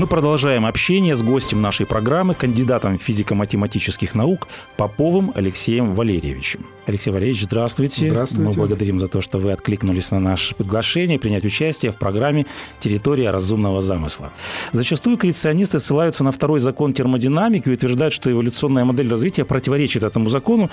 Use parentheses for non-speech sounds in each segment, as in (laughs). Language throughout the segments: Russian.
Мы продолжаем общение с гостем нашей программы, кандидатом физико-математических наук Поповым Алексеем Валерьевичем. Алексей Валерьевич, здравствуйте. Здравствуйте. Мы благодарим за то, что вы откликнулись на наше приглашение принять участие в программе «Территория разумного замысла». Зачастую креационисты ссылаются на второй закон термодинамики и утверждают, что эволюционная модель развития противоречит этому закону.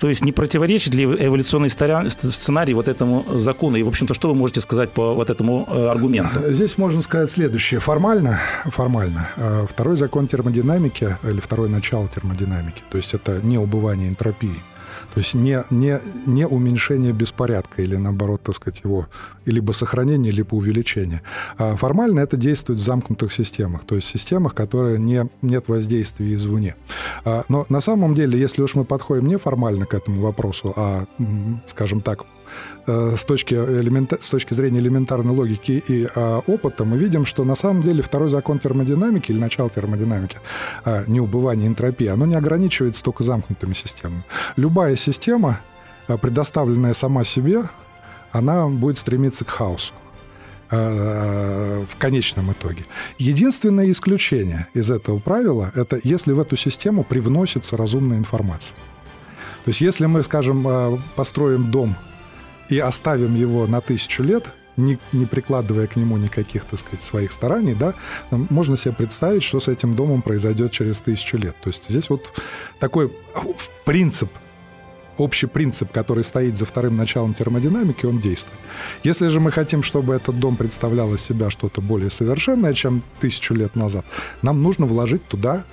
То есть не противоречит ли эволюционный сценарий вот этому закону? И, в общем-то, что вы можете сказать по вот этому э, аргументу? Здесь можно сказать следующее. Формально формально. А второй закон термодинамики, или второе начало термодинамики, то есть это не убывание энтропии, то есть не, не, не уменьшение беспорядка или, наоборот, так сказать, его либо сохранение, либо увеличение. А формально это действует в замкнутых системах, то есть системах, которые не, нет воздействия извне. А, но на самом деле, если уж мы подходим не формально к этому вопросу, а, скажем так, Э, с точки, элемента, с точки зрения элементарной логики и а, опыта, мы видим, что на самом деле второй закон термодинамики или начало термодинамики, а, неубывание энтропии, оно не ограничивается только замкнутыми системами. Любая система, а, предоставленная сама себе, она будет стремиться к хаосу а, в конечном итоге. Единственное исключение из этого правила – это если в эту систему привносится разумная информация. То есть если мы, скажем, а, построим дом и оставим его на тысячу лет, не, не прикладывая к нему никаких, так сказать, своих стараний, да, можно себе представить, что с этим домом произойдет через тысячу лет. То есть здесь вот такой принцип общий принцип, который стоит за вторым началом термодинамики, он действует. Если же мы хотим, чтобы этот дом представлял из себя что-то более совершенное, чем тысячу лет назад, нам нужно вложить туда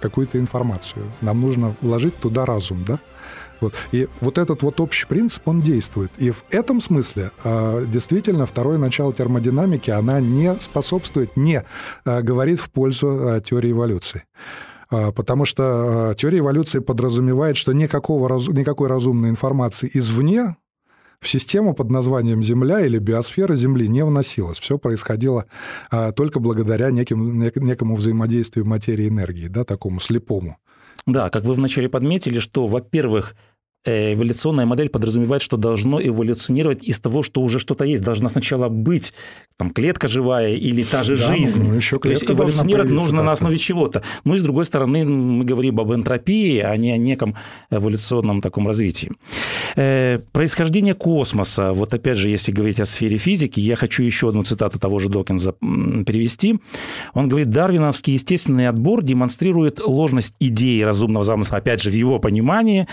какую-то информацию, нам нужно вложить туда разум, да? Вот. И вот этот вот общий принцип, он действует. И в этом смысле э, действительно второе начало термодинамики, она не способствует, не э, говорит в пользу э, теории эволюции. Потому что теория эволюции подразумевает, что никакого, никакой разумной информации извне в систему под названием Земля или биосфера Земли не вносилось. Все происходило а, только благодаря неким, нек, некому взаимодействию материи и энергии, да, такому слепому. Да, как вы вначале подметили, что, во-первых, эволюционная модель подразумевает, что должно эволюционировать из того, что уже что-то есть. Должна сначала быть там, клетка живая или та же да, жизнь. Ну, еще То есть эволюционировать нужно на основе чего-то. Ну и с другой стороны, мы говорим об энтропии, а не о неком эволюционном таком развитии. Э, происхождение космоса. Вот опять же, если говорить о сфере физики, я хочу еще одну цитату того же Докинза перевести. Он говорит, дарвиновский естественный отбор демонстрирует ложность идеи разумного замысла, опять же, в его понимании.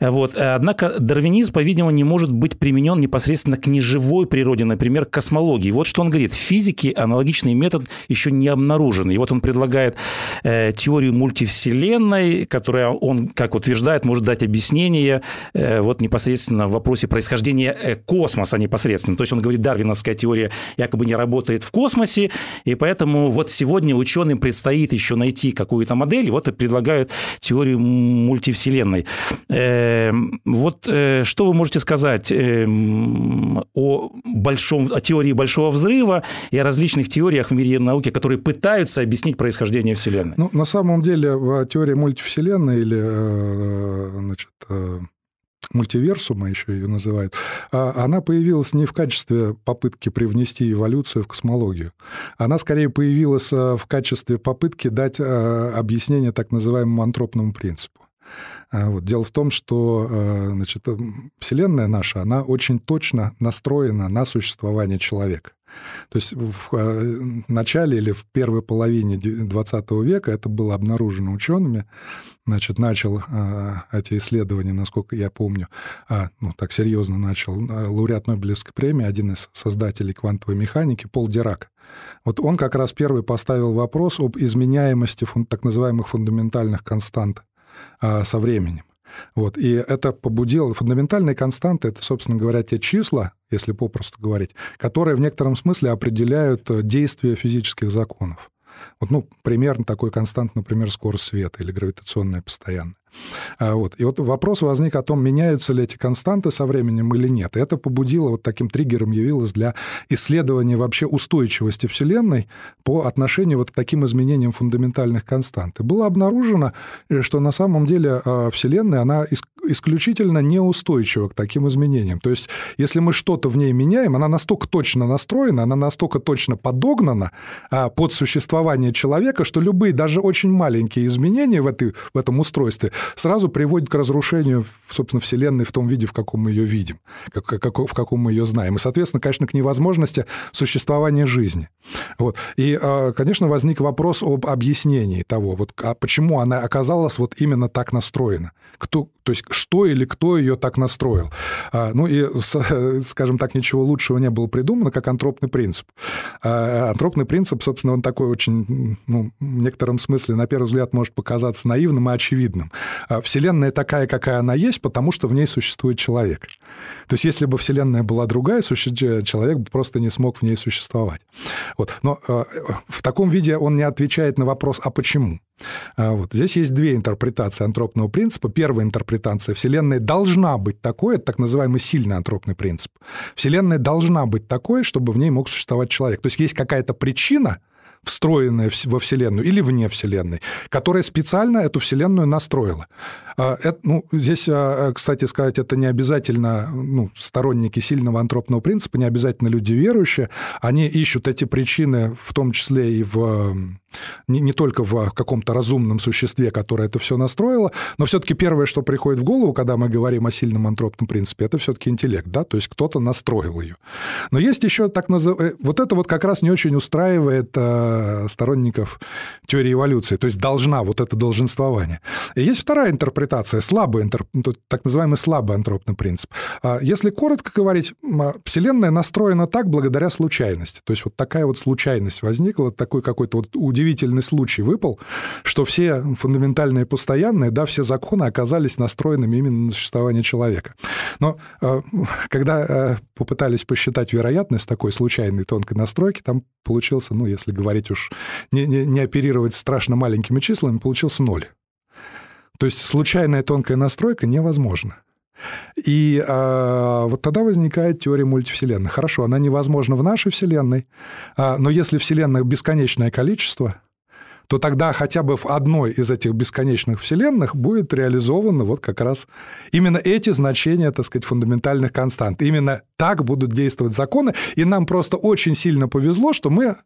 Вот, вот. Э, однако дарвинизм, по-видимому, не может быть применен непосредственно к неживой природе, например, к космологии. Вот что он говорит. В физике аналогичный метод еще не обнаружен. И вот он предлагает э, теорию мультивселенной, которая, он, как утверждает, может дать объяснение э, вот непосредственно в вопросе происхождения э, космоса непосредственно. То есть он говорит, дарвиновская теория якобы не работает в космосе, и поэтому вот сегодня ученым предстоит еще найти какую-то модель, и вот и предлагают теорию мультивселенной. Э, вот э, что вы можете сказать э, о, большом, о теории Большого взрыва и о различных теориях в мире науки, которые пытаются объяснить происхождение Вселенной? Ну, на самом деле, теория мультивселенной или э, значит, мультиверсума еще ее называют, а она появилась не в качестве попытки привнести эволюцию в космологию. Она скорее появилась в качестве попытки дать объяснение так называемому антропному принципу. А, вот. Дело в том, что э, значит, Вселенная наша, она очень точно настроена на существование человека. То есть в э, начале или в первой половине XX века это было обнаружено учеными. Значит, начал э, эти исследования, насколько я помню, а, ну, так серьезно начал, лауреат Нобелевской премии, один из создателей квантовой механики, Пол Дирак. Вот он как раз первый поставил вопрос об изменяемости так называемых фундаментальных констант со временем. Вот. И это побудило... Фундаментальные константы — это, собственно говоря, те числа, если попросту говорить, которые в некотором смысле определяют э, действие физических законов. Вот, ну, примерно такой констант, например, скорость света или гравитационное постоянное. А, вот. И вот вопрос возник о том, меняются ли эти константы со временем или нет. И это побудило, вот таким триггером явилось для исследования вообще устойчивости Вселенной по отношению вот к таким изменениям фундаментальных констант. И было обнаружено, э, что на самом деле а, Вселенная, она исключительно неустойчива к таким изменениям. То есть, если мы что-то в ней меняем, она настолько точно настроена, она настолько точно подогнана а, под существование человека, что любые, даже очень маленькие изменения в, этой, в этом устройстве сразу приводят к разрушению, собственно, Вселенной в том виде, в каком мы ее видим, как, как, в каком мы ее знаем. И, соответственно, конечно, к невозможности существования жизни. Вот. И, а, конечно, возник вопрос об объяснении того, вот, а почему она оказалась вот именно так настроена. Кто, то есть что или кто ее так настроил. А, ну и, (laughs) скажем так, ничего лучшего не было придумано, как антропный принцип. А, антропный принцип, собственно, он такой очень, ну, в некотором смысле, на первый взгляд, может показаться наивным и очевидным. А, Вселенная такая, какая она есть, потому что в ней существует человек. То есть если бы Вселенная была другая, человек бы просто не смог в ней существовать. Вот. Но в таком виде он не отвечает на вопрос, а почему? А, вот. Здесь есть две интерпретации антропного принципа. Первая интерпретация – Вселенная должна быть такой, это так называемый сильный антропный принцип. Вселенная должна быть такой, чтобы в ней мог существовать человек. То есть есть какая-то причина, встроенная во Вселенную или вне Вселенной, которая специально эту Вселенную настроила. А, это, ну, здесь, а, кстати сказать, это не обязательно ну, сторонники сильного антропного принципа, не обязательно люди верующие. Они ищут эти причины в том числе и в не, не только в каком-то разумном существе, которое это все настроило, но все-таки первое, что приходит в голову, когда мы говорим о сильном антропном принципе, это все-таки интеллект, да, то есть кто-то настроил ее. Но есть еще так называемый... Э, вот это вот как раз не очень устраивает сторонников теории эволюции, то есть должна, вот это долженствование. И есть вторая интерпретация, слабый. Ну, так называемый слабый антропный принцип. А если коротко говорить, а, Вселенная настроена так благодаря случайности, то есть вот такая вот случайность возникла, такой какой-то вот удивительный случай выпал, что все фундаментальные постоянные, да, все законы оказались настроенными именно на существование человека. Но э, когда попытались посчитать вероятность такой случайной тонкой настройки, там получился, ну, если говорить уж, не, не, не оперировать страшно маленькими числами, получился ноль. То есть случайная тонкая настройка невозможна. И э, вот тогда возникает теория мультивселенных. Хорошо, она невозможна в нашей Вселенной, э, но если Вселенных бесконечное количество, то тогда хотя бы в одной из этих бесконечных вселенных будет реализовано вот как раз именно эти значения, так сказать, фундаментальных констант. Именно так будут действовать законы, и нам просто очень сильно повезло, что мы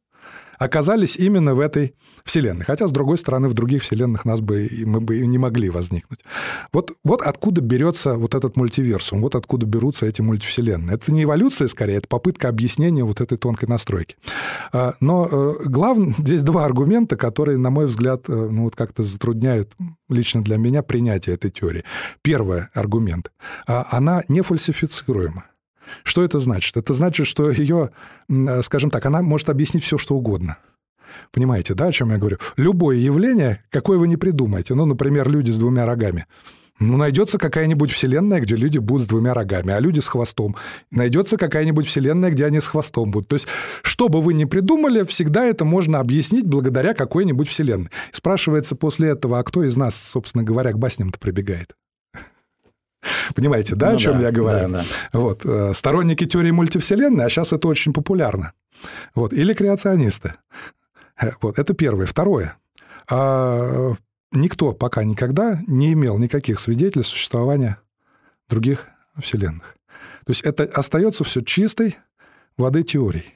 оказались именно в этой вселенной. Хотя, с другой стороны, в других вселенных нас бы, мы бы не могли возникнуть. Вот, вот откуда берется вот этот мультиверсум, вот откуда берутся эти мультивселенные. Это не эволюция, скорее, это попытка объяснения вот этой тонкой настройки. А, но э, главное, (laughs) здесь два аргумента, которые, на мой взгляд, э, ну, вот как-то затрудняют лично для меня принятие этой теории. Первый аргумент. А, она не фальсифицируема. Что это значит? Это значит, что ее, скажем так, она может объяснить все, что угодно. Понимаете, да, о чем я говорю? Любое явление, какое вы не придумаете, ну, например, люди с двумя рогами, ну, найдется какая-нибудь вселенная, где люди будут с двумя рогами, а люди с хвостом. Найдется какая-нибудь вселенная, где они с хвостом будут. То есть, что бы вы ни придумали, всегда это можно объяснить благодаря какой-нибудь вселенной. спрашивается после этого, а кто из нас, собственно говоря, к басням-то прибегает? (laughs) Понимаете, да, ну, о чем да, я говорю? Да, да. Вот. Э, сторонники теории мультивселенной, а сейчас это очень популярно. Вот. Или креационисты. Э, вот. Это первое. Второе. А, никто пока никогда не имел никаких свидетельств существования других вселенных. То есть это остается все чистой воды теорией.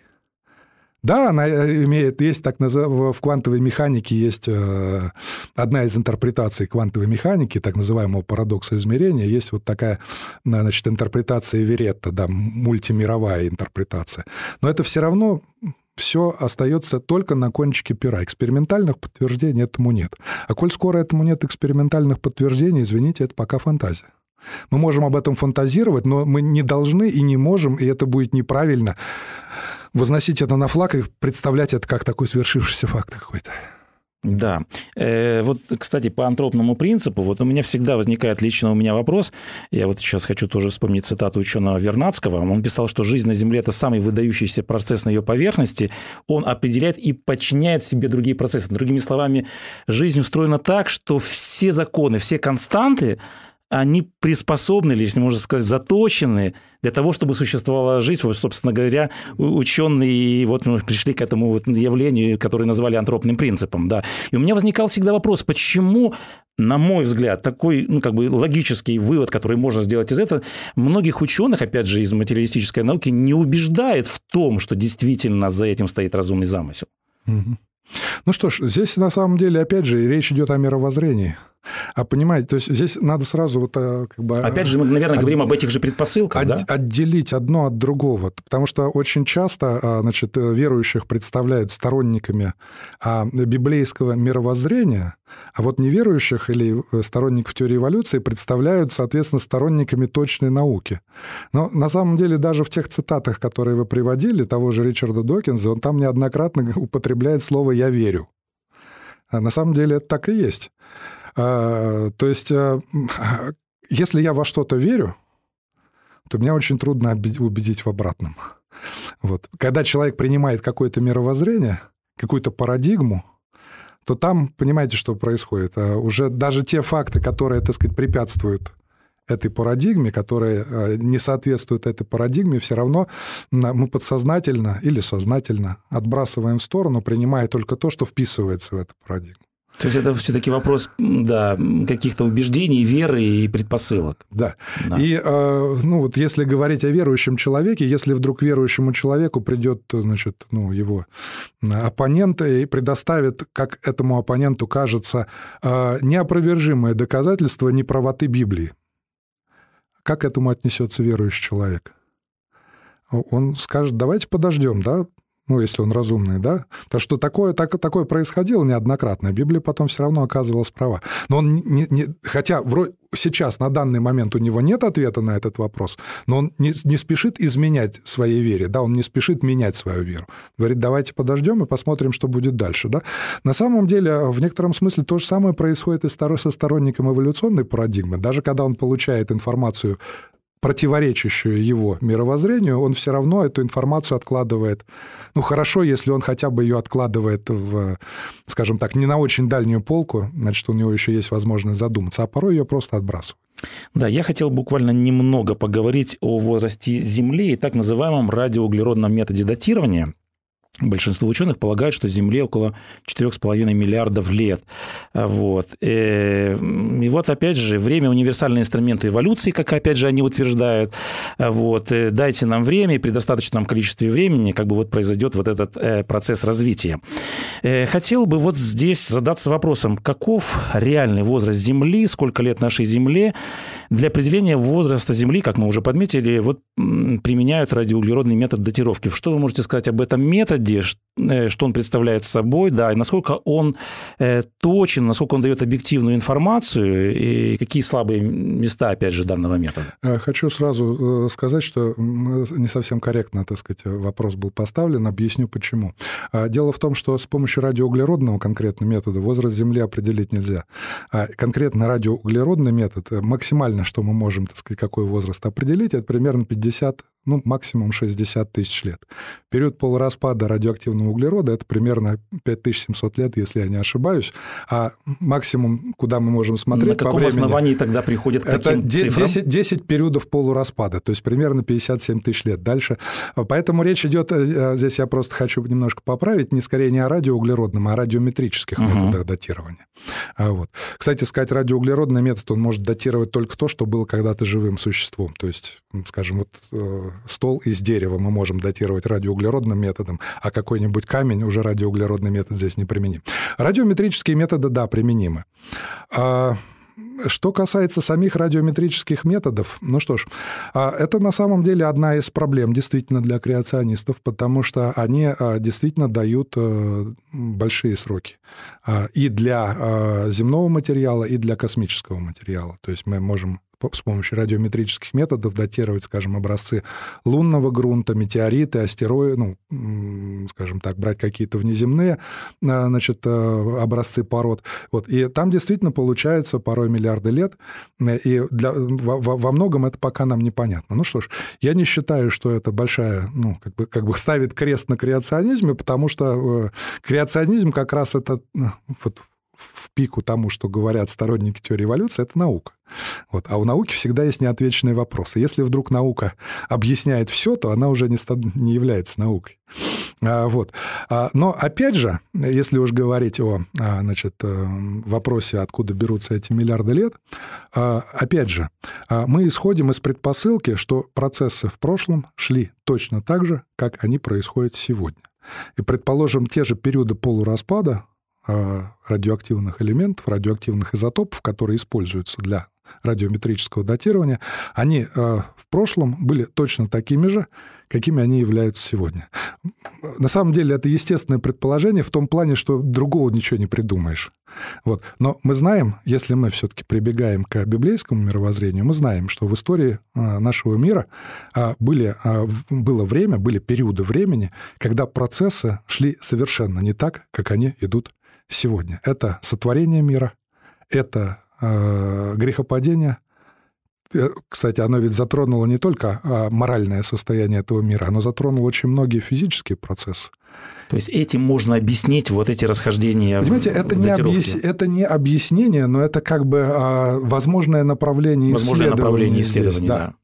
Да, она э, имеет, есть так называемая, в квантовой механике есть э, одна из интерпретаций квантовой механики, так называемого парадокса измерения, есть вот такая, значит, интерпретация Веретта, да, мультимировая интерпретация. Но это все равно все остается только на кончике пера. Экспериментальных подтверждений этому нет. А коль скоро этому нет экспериментальных подтверждений, извините, это пока фантазия. Мы можем об этом фантазировать, но мы не должны и не можем, и это будет неправильно, возносить это на флаг и представлять это как такой свершившийся факт какой-то. Да. Э, вот, кстати, по антропному принципу, вот у меня всегда возникает лично у меня вопрос. Я вот сейчас хочу тоже вспомнить цитату ученого Вернадского. Он писал, что жизнь на Земле – это самый выдающийся процесс на ее поверхности. Он определяет и подчиняет себе другие процессы. Другими словами, жизнь устроена так, что все законы, все константы, они приспособлены, если можно сказать, заточены для того, чтобы существовала жизнь. Вот, собственно говоря, ученые вот мы пришли к этому вот явлению, которое назвали антропным принципом. Да. И у меня возникал всегда вопрос, почему, на мой взгляд, такой ну, как бы логический вывод, который можно сделать из этого, многих ученых, опять же, из материалистической науки, не убеждает в том, что действительно за этим стоит разумный замысел. Ну что ж, здесь на самом деле, опять же, речь идет о мировоззрении. А понимаете, то есть здесь надо сразу вот э, как бы... Опять же, мы, наверное, от, говорим об этих же предпосылках, от, да? Отделить одно от другого. Потому что очень часто, а, значит, верующих представляют сторонниками а, библейского мировоззрения, а вот неверующих или э, сторонников теории эволюции представляют, соответственно, сторонниками точной науки. Но на самом деле даже в тех цитатах, которые вы приводили, того же Ричарда Докинза, он там неоднократно употребляет слово «я верю». А на самом деле это так и есть. А, то есть, э, (laughs) если я во что-то верю, то меня очень трудно убедить в обратном. Вот. Когда человек принимает какое-то мировоззрение, какую-то парадигму, то там, понимаете, что происходит? А уже даже те факты, которые, так сказать, препятствуют этой парадигме, которые э, не соответствуют этой парадигме, все равно мы подсознательно или сознательно отбрасываем в сторону, принимая только то, что вписывается в эту парадигму. То есть это все-таки вопрос да, каких-то убеждений, веры и предпосылок. Да. да. И э, ну, вот если говорить о верующем человеке, если вдруг верующему человеку придет значит, ну, его оппонент и предоставит, как этому оппоненту кажется, э, неопровержимое доказательство неправоты Библии, как к этому отнесется верующий человек? Он скажет, давайте подождем, да, ну, если он разумный, да? То, что такое, так, такое происходило неоднократно. Библия потом все равно оказывалась права. Но он не, не, хотя вроде сейчас, на данный момент у него нет ответа на этот вопрос, но он не, не спешит изменять своей вере, да, он не спешит менять свою веру. Говорит, давайте подождем и посмотрим, что будет дальше, да. На самом деле, в некотором смысле то же самое происходит и со сторонником эволюционной парадигмы. Даже когда он получает информацию противоречащую его мировоззрению, он все равно эту информацию откладывает. Ну, хорошо, если он хотя бы ее откладывает в, скажем так, не на очень дальнюю полку, значит, у него еще есть возможность задуматься, а порой ее просто отбрасывают. Да, я хотел буквально немного поговорить о возрасте Земли и так называемом радиоуглеродном методе датирования – Большинство ученых полагают, что Земле около 4,5 миллиардов лет. Вот. Э, и вот, опять же, время – универсальный инструмент эволюции, как, опять же, они утверждают. Вот. Э, дайте нам время, и при достаточном количестве времени как бы вот произойдет вот этот э, процесс развития. Хотел бы вот здесь задаться вопросом, каков реальный возраст Земли, сколько лет нашей Земле? Для определения возраста Земли, как мы уже подметили, вот применяют радиоуглеродный метод датировки. Что вы можете сказать об этом методе? Методе, э, что он представляет собой, да, и насколько он э, точен, насколько он дает объективную информацию, и какие слабые места, опять же, данного метода. Э, хочу сразу сказать, что не совсем корректно, так сказать, вопрос был поставлен, объясню почему. А, дело в том, что с помощью радиоуглеродного конкретно метода возраст Земли определить нельзя. А конкретно радиоуглеродный метод, максимально, что мы можем, так сказать, какой возраст определить, это примерно 50 ну, максимум 60 тысяч лет. Период полураспада радиоактивного углерода – это примерно 5700 лет, если я не ошибаюсь. А максимум, куда мы можем смотреть На каком по времени, основании тогда приходит к это каким 10, 10 периодов полураспада, то есть примерно 57 тысяч лет. Дальше. Поэтому речь идет, э, э, здесь я просто хочу немножко поправить, не скорее не о радиоуглеродном, а о радиометрических угу. методах датирования. А вот. Кстати сказать, радиоуглеродный метод, он может датировать только то, что было когда-то живым существом. То есть, скажем, вот э, стол из дерева мы можем датировать радиоуглеродным методом, а какой-нибудь камень уже радиоуглеродный метод здесь не применим. Радиометрические методы, да, применимы. А что касается самих радиометрических методов, ну что ж, а, это на самом деле одна из проблем действительно для креационистов, потому что они а, действительно дают э, большие сроки а, и для земного материала, и для космического материала. То есть мы можем с помощью радиометрических методов датировать, скажем, образцы лунного грунта, метеориты, астероиды, ну, скажем так, брать какие-то внеземные значит, образцы пород. Вот. И там действительно получается порой миллиарды лет, и для, во, во многом это пока нам непонятно. Ну что ж, я не считаю, что это большая, ну, как бы, как бы ставит крест на креационизме, потому что креационизм как раз это вот, в пику тому, что говорят сторонники теории эволюции, это наука. Вот. А у науки всегда есть неотвеченные вопросы. Если вдруг наука объясняет все, то она уже не, ста... не является наукой. А, вот. А, но опять же, если уж говорить о а, значит, э, вопросе, откуда берутся эти миллиарды лет, а, опять же, а, мы исходим из предпосылки, что процессы в прошлом шли точно так же, как они происходят сегодня. И, предположим, те же периоды полураспада радиоактивных элементов, радиоактивных изотопов, которые используются для радиометрического датирования, они э, в прошлом были точно такими же, какими они являются сегодня. На самом деле это естественное предположение в том плане, что другого ничего не придумаешь. Вот. Но мы знаем, если мы все-таки прибегаем к библейскому мировоззрению, мы знаем, что в истории э, нашего мира э, были, э, было время, были периоды времени, когда процессы шли совершенно не так, как они идут сегодня. Это сотворение мира, это э, грехопадение. Э, кстати, оно ведь затронуло не только а, моральное состояние этого мира, оно затронуло очень многие физические процессы. То есть этим можно объяснить вот эти расхождения. Понимаете, это не, объяс... это не объяснение, но это как бы а, возможное направление возможное исследования. Направление исследования, здесь, да. да.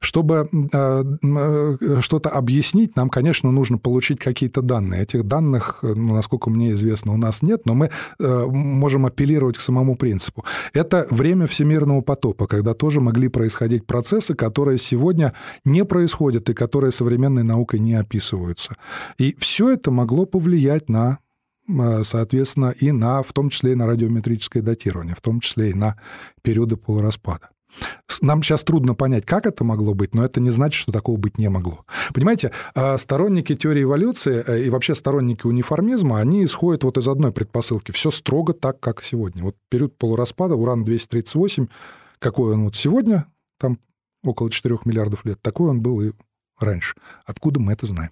Чтобы э, э, что-то объяснить, нам, конечно, нужно получить какие-то данные. Этих данных, ну, насколько мне известно, у нас нет, но мы э, можем апеллировать к самому принципу. Это время всемирного потопа, когда тоже могли происходить процессы, которые сегодня не происходят и которые современной наукой не описываются. И все это могло повлиять на соответственно, и на, в том числе и на радиометрическое датирование, в том числе и на периоды полураспада. Нам сейчас трудно понять, как это могло быть, но это не значит, что такого быть не могло. Понимаете, а, сторонники теории эволюции э, и вообще сторонники униформизма, они исходят вот из одной предпосылки. Все строго так, как сегодня. Вот период полураспада, уран-238, какой он вот сегодня, там около 4 миллиардов лет, такой он был и раньше. Откуда мы это знаем?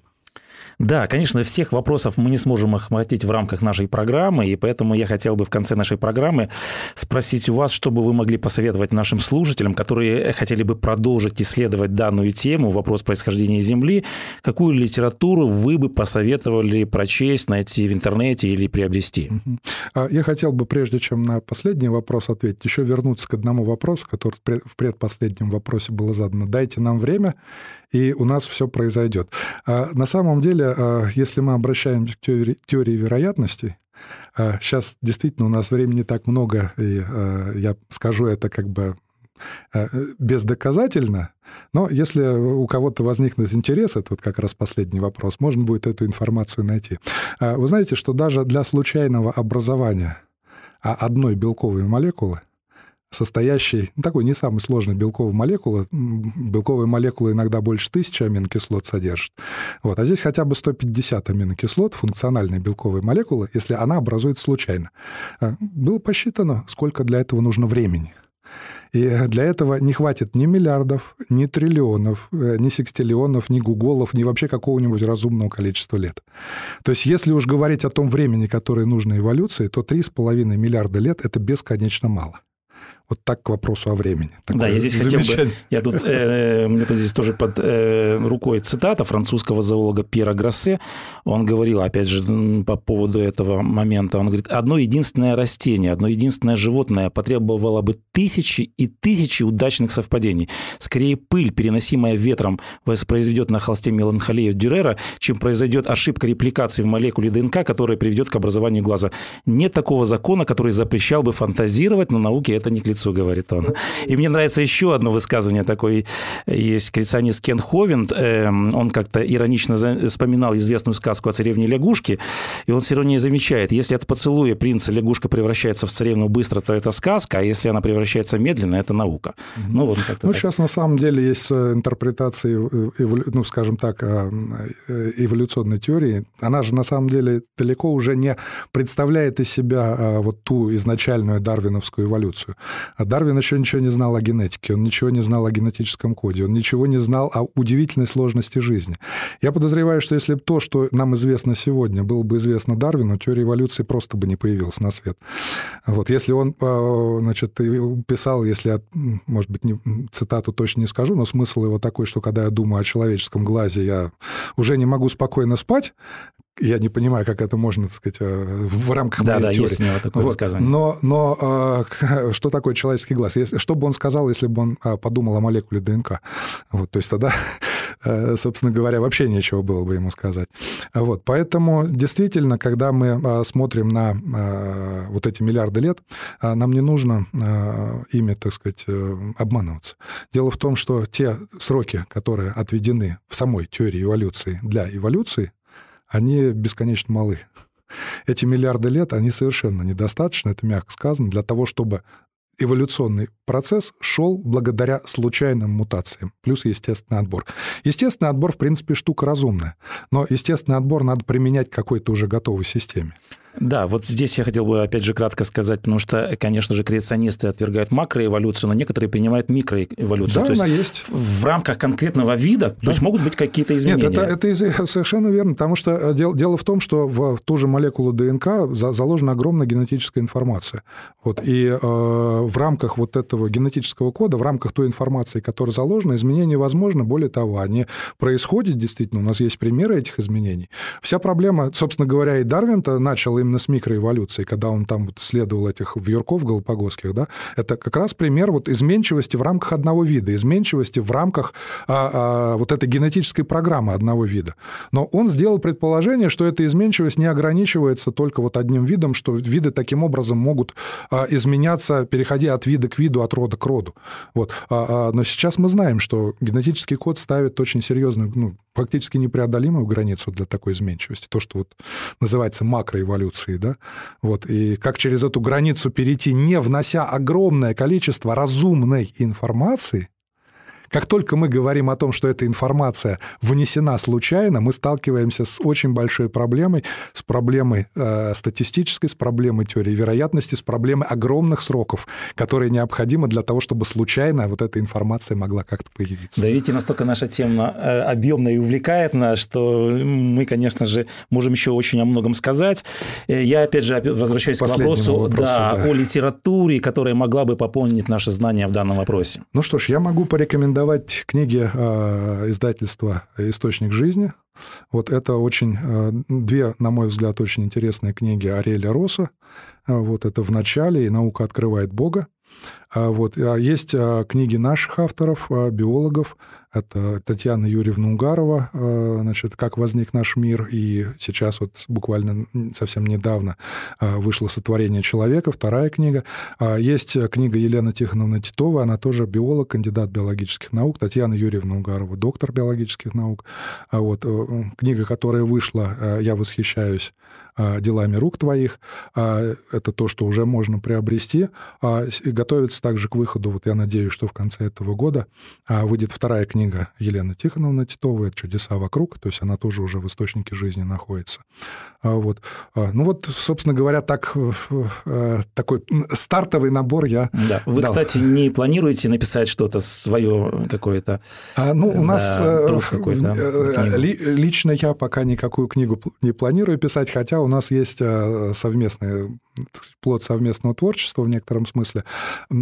Да, конечно, всех вопросов мы не сможем охватить в рамках нашей программы, и поэтому я хотел бы в конце нашей программы спросить у вас, что бы вы могли посоветовать нашим слушателям, которые хотели бы продолжить исследовать данную тему, вопрос происхождения Земли, какую литературу вы бы посоветовали прочесть, найти в интернете или приобрести? А я хотел бы, прежде чем на последний вопрос ответить, еще вернуться к одному вопросу, который в предпоследнем вопросе было задано. Дайте нам время, и у нас все произойдет. А на самом деле, а, если мы обращаемся к теории, вероятностей, сейчас а, действительно у нас времени так много, и а, я скажу это как бы бездоказательно, но если у кого-то возникнет интерес, это вот как раз последний вопрос, можно будет эту информацию найти. Вы знаете, что даже для случайного образования одной белковой молекулы состоящей, ну, такой не самой сложной белковой молекулы. Белковые молекулы иногда больше тысячи аминокислот содержат. Вот. А здесь хотя бы 150 аминокислот, функциональной белковой молекулы, если она образуется случайно. А, было посчитано, сколько для этого нужно времени. И для этого не хватит ни миллиардов, ни триллионов, э, ни секстиллионов, ни гуголов, ни вообще какого-нибудь разумного количества лет. То есть если уж говорить о том времени, которое нужно эволюции, то 3,5 миллиарда лет — это бесконечно мало. Вот так к вопросу о времени. Такое да, я здесь хотел бы... Я тут, э, мне тут здесь тоже под э, рукой цитата французского зоолога Пьера Гроссе. Он говорил, опять же, по поводу этого момента, он говорит, одно единственное растение, одно единственное животное потребовало бы тысячи и тысячи удачных совпадений. Скорее пыль, переносимая ветром, воспроизведет на холсте меланхолию Дюрера, чем произойдет ошибка репликации в молекуле ДНК, которая приведет к образованию глаза. Нет такого закона, который запрещал бы фантазировать, но науке это не к лицу лицу, говорит он. И мне нравится еще одно высказывание такое. Есть креационист Кен Ховинд. Эм, он как-то иронично вспоминал известную сказку о царевне лягушке. И он все равно не замечает, если от поцелуя принца лягушка превращается в царевну быстро, то это сказка, а если она превращается медленно, это наука. Ну, вот как-то ну сейчас на самом деле есть э, интерпретации, э, ну, скажем так, э, эволюционной теории. Она же на самом деле далеко уже не представляет из себя вот ту изначальную дарвиновскую эволюцию. А Дарвин еще ничего не знал о генетике, он ничего не знал о генетическом коде, он ничего не знал о удивительной сложности жизни. Я подозреваю, что если бы то, что нам известно сегодня, было бы известно Дарвину, теория эволюции просто бы не появилась на свет. Вот, если он, э, значит, писал, если я, может быть, не, цитату точно не скажу, но смысл его такой, что когда я думаю о человеческом глазе, я уже не могу спокойно спать, я не понимаю, как это можно, так сказать, э, в рамках да, моей да, теории. есть у него такое вот. высказывание. Но, но э, (laughs) что такое человеческий глаз? Если, что бы он сказал, если бы он э, подумал о молекуле ДНК? Вот, то есть тогда, (laughs) э, собственно говоря, вообще нечего было бы ему сказать. Вот, поэтому действительно, когда мы смотрим на вот эти миллиарды лет, нам не нужно ими, так сказать, обманываться. Дело в том, что те сроки, которые отведены в самой теории эволюции для эволюции, они бесконечно малы. Эти миллиарды лет, они совершенно недостаточны, это мягко сказано, для того, чтобы эволюционный процесс шел благодаря случайным мутациям, плюс естественный отбор. Естественный отбор, в принципе, штука разумная, но естественный отбор надо применять к какой-то уже готовой системе. Да, вот здесь я хотел бы опять же кратко сказать, потому что, конечно же, креационисты отвергают макроэволюцию, но некоторые принимают микроэволюцию. Да, то есть, она есть. В рамках конкретного вида, да. то есть могут быть какие-то изменения. Нет, это, это совершенно верно, потому что э, дело, дело в том, что в ту же молекулу ДНК заложена огромная генетическая информация. Вот, и э, в рамках вот этого генетического кода, в рамках той информации, которая заложена, изменения возможны. Более того, они происходят действительно, у нас есть примеры этих изменений. Вся проблема, собственно говоря, и Дарвин-то начал именно с микроэволюции, когда он там вот исследовал этих вьюрков галапагосских, да, это как раз пример вот изменчивости в рамках одного вида, изменчивости в рамках а, а, вот этой генетической программы одного вида. Но он сделал предположение, что эта изменчивость не ограничивается только вот одним видом, что виды таким образом могут а, изменяться, переходя от вида к виду, от рода к роду. Вот. А, а, но сейчас мы знаем, что генетический код ставит очень серьезную, ну, фактически непреодолимую границу для такой изменчивости. То, что вот называется макроэволюцией, да, вот, и как через эту границу перейти, не внося огромное количество разумной информации, как только мы говорим о том, что эта информация внесена случайно, мы сталкиваемся с очень большой проблемой, с проблемой э, статистической, с проблемой теории вероятности, с проблемой огромных сроков, которые необходимы для того, чтобы случайно вот эта информация могла как-то появиться. Да, видите, настолько наша тема э, объемная и увлекает нас, что мы, конечно же, можем еще очень о многом сказать. Э, я, опять же, возвращаюсь к вопросу, вопросу да, да. о литературе, которая могла бы пополнить наши знания в данном вопросе. Ну что ж, я могу порекомендовать рекомендовать книги э, издательства «Источник жизни». Вот это очень э, две, на мой взгляд, очень интересные книги Ариэля Росса. Э, вот это «В начале» и «Наука открывает Бога». Вот. А есть книги наших авторов, биологов. Это Татьяна Юрьевна Угарова, значит, «Как возник наш мир», и сейчас вот буквально совсем недавно вышло «Сотворение человека», вторая книга. Есть книга Елены Тихоновны Титова, она тоже биолог, кандидат биологических наук, Татьяна Юрьевна Угарова, доктор биологических наук. Вот. Э, книга, которая вышла, «Я восхищаюсь делами рук твоих», это то, что уже можно приобрести. И готовится также к выходу, вот я надеюсь, что в конце этого года выйдет вторая книга Елены Тихоновны Титовой «Чудеса вокруг», то есть она тоже уже в источнике жизни находится. А вот. А, ну вот, собственно говоря, так, э, такой стартовый набор я Да. Вы, дал. кстати, не планируете написать что-то свое какое-то? А, ну, у нас да, э, ли, лично я пока никакую книгу не планирую писать, хотя у нас есть э, совместный плод совместного творчества в некотором смысле.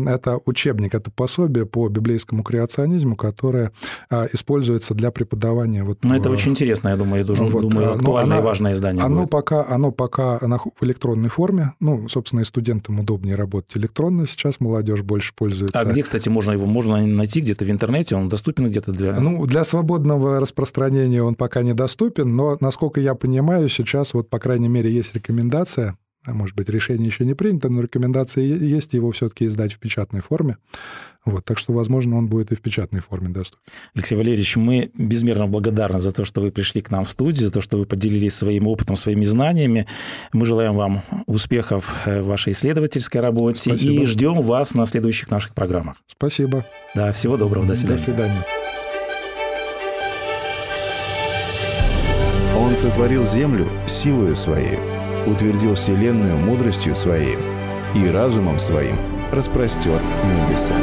Это учебник, это пособие по библейскому креационизму, которое а, используется для преподавания. Вот, ну, это очень интересно, я думаю, я думаю, вот, думаю актуальное и важное издание оно будет. Пока, оно пока в электронной форме. Ну, собственно, и студентам удобнее работать электронно. Сейчас молодежь больше пользуется. А где, кстати, можно его можно найти где-то в интернете? Он доступен где-то для... Ну, для свободного распространения он пока недоступен, но, насколько я понимаю, сейчас вот, по крайней мере, есть рекомендация а может быть, решение еще не принято, но рекомендация есть его все-таки издать в печатной форме. Вот, так что, возможно, он будет и в печатной форме доступен. Алексей Валерьевич, мы безмерно благодарны за то, что вы пришли к нам в студию, за то, что вы поделились своим опытом, своими знаниями. Мы желаем вам успехов в вашей исследовательской работе Спасибо. и ждем вас на следующих наших программах. Спасибо. Да, всего доброго. До свидания. До свидания. Он сотворил землю силою своей, утвердил вселенную мудростью своей и разумом своим – распростер небеса.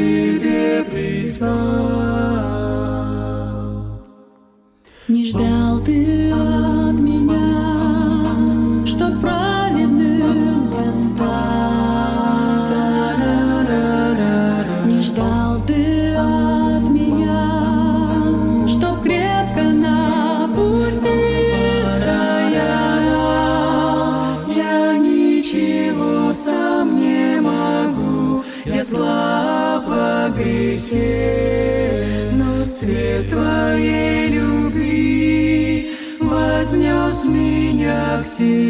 Меня к себе Твоей любви вознес меня к Тебе.